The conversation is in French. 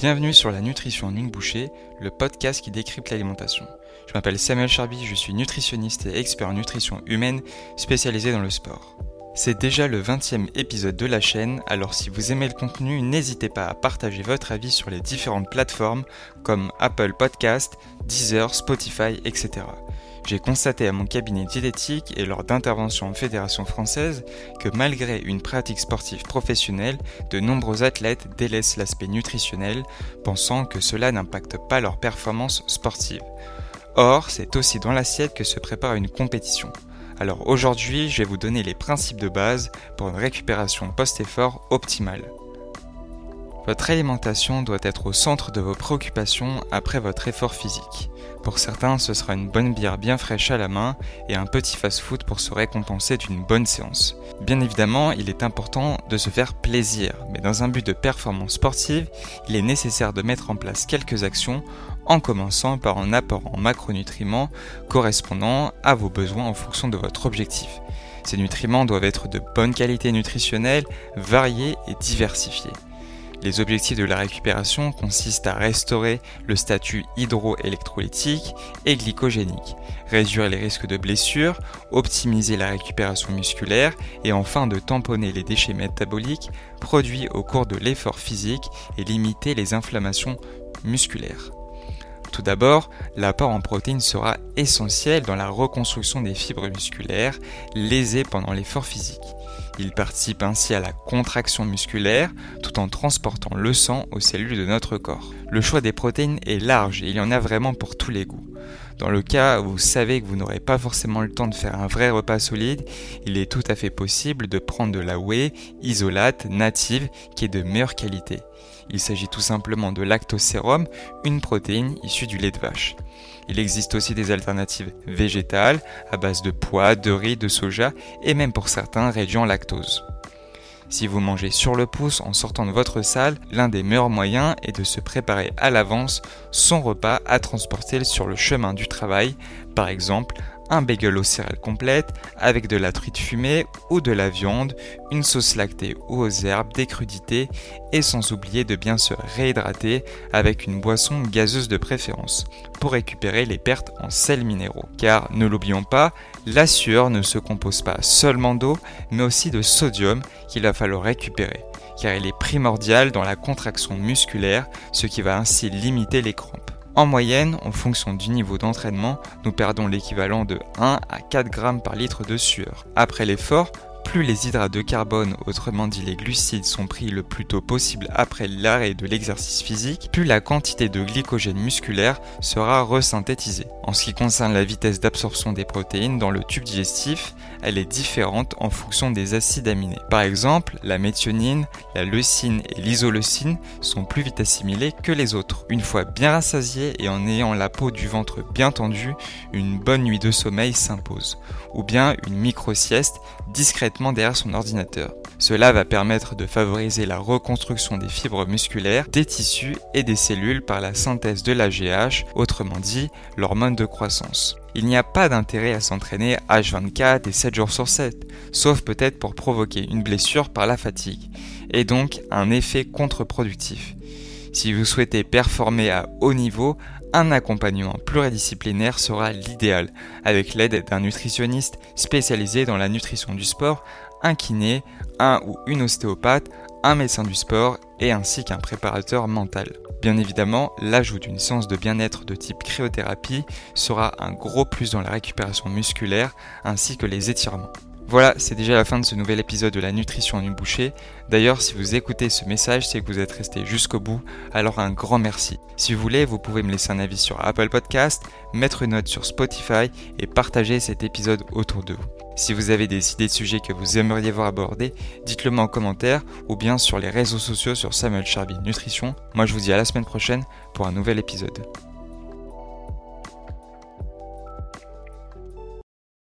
Bienvenue sur la nutrition en une bouchée, le podcast qui décrypte l'alimentation. Je m'appelle Samuel Charby, je suis nutritionniste et expert en nutrition humaine spécialisé dans le sport. C'est déjà le 20e épisode de la chaîne, alors si vous aimez le contenu, n'hésitez pas à partager votre avis sur les différentes plateformes comme Apple Podcast, Deezer, Spotify, etc. J'ai constaté à mon cabinet diététique et lors d'interventions en fédération française que malgré une pratique sportive professionnelle, de nombreux athlètes délaissent l'aspect nutritionnel, pensant que cela n'impacte pas leur performance sportive. Or, c'est aussi dans l'assiette que se prépare une compétition. Alors aujourd'hui, je vais vous donner les principes de base pour une récupération post-effort optimale. Votre alimentation doit être au centre de vos préoccupations après votre effort physique. Pour certains, ce sera une bonne bière bien fraîche à la main et un petit fast-food pour se récompenser d'une bonne séance. Bien évidemment, il est important de se faire plaisir, mais dans un but de performance sportive, il est nécessaire de mettre en place quelques actions en commençant par un apport en macronutriments correspondant à vos besoins en fonction de votre objectif. Ces nutriments doivent être de bonne qualité nutritionnelle, variés et diversifiés. Les objectifs de la récupération consistent à restaurer le statut hydroélectrolytique et glycogénique, réduire les risques de blessures, optimiser la récupération musculaire et enfin de tamponner les déchets métaboliques produits au cours de l'effort physique et limiter les inflammations musculaires. Tout d'abord, l'apport en protéines sera essentiel dans la reconstruction des fibres musculaires lésées pendant l'effort physique. Il participe ainsi à la contraction musculaire tout en transportant le sang aux cellules de notre corps. Le choix des protéines est large et il y en a vraiment pour tous les goûts. Dans le cas où vous savez que vous n'aurez pas forcément le temps de faire un vrai repas solide, il est tout à fait possible de prendre de la whey isolate native qui est de meilleure qualité. Il s'agit tout simplement de lactosérum, une protéine issue du lait de vache. Il existe aussi des alternatives végétales à base de pois, de riz, de soja et même pour certains réduits en lactose. Si vous mangez sur le pouce en sortant de votre salle, l'un des meilleurs moyens est de se préparer à l'avance son repas à transporter sur le chemin du travail, par exemple un bagel aux céréales complètes avec de la truite fumée ou de la viande, une sauce lactée ou aux herbes, des crudités et sans oublier de bien se réhydrater avec une boisson gazeuse de préférence pour récupérer les pertes en sels minéraux. Car ne l'oublions pas, la sueur ne se compose pas seulement d'eau mais aussi de sodium qu'il va falloir récupérer car il est primordial dans la contraction musculaire, ce qui va ainsi limiter les crampes. En moyenne, en fonction du niveau d'entraînement, nous perdons l'équivalent de 1 à 4 grammes par litre de sueur. Après l'effort, plus les hydrates de carbone, autrement dit les glucides, sont pris le plus tôt possible après l'arrêt de l'exercice physique, plus la quantité de glycogène musculaire sera resynthétisée. En ce qui concerne la vitesse d'absorption des protéines dans le tube digestif, elle est différente en fonction des acides aminés. Par exemple, la méthionine, la leucine et l'isoleucine sont plus vite assimilées que les autres. Une fois bien rassasié et en ayant la peau du ventre bien tendue, une bonne nuit de sommeil s'impose, ou bien une micro-sieste discrètement derrière son ordinateur. Cela va permettre de favoriser la reconstruction des fibres musculaires, des tissus et des cellules par la synthèse de l'AGH, autrement dit l'hormone de croissance. Il n'y a pas d'intérêt à s'entraîner H24 et 7 jours sur 7, sauf peut-être pour provoquer une blessure par la fatigue, et donc un effet contre-productif. Si vous souhaitez performer à haut niveau, un accompagnement pluridisciplinaire sera l'idéal, avec l'aide d'un nutritionniste spécialisé dans la nutrition du sport, un kiné, un ou une ostéopathe, un médecin du sport et ainsi qu'un préparateur mental. Bien évidemment, l'ajout d'une séance de bien-être de type cryothérapie sera un gros plus dans la récupération musculaire ainsi que les étirements. Voilà, c'est déjà la fin de ce nouvel épisode de la nutrition en une bouchée. D'ailleurs, si vous écoutez ce message, c'est que vous êtes resté jusqu'au bout, alors un grand merci. Si vous voulez, vous pouvez me laisser un avis sur Apple Podcast, mettre une note sur Spotify et partager cet épisode autour de vous. Si vous avez des idées de sujets que vous aimeriez voir abordés, dites-le moi en commentaire ou bien sur les réseaux sociaux sur Samuel Charby Nutrition. Moi je vous dis à la semaine prochaine pour un nouvel épisode.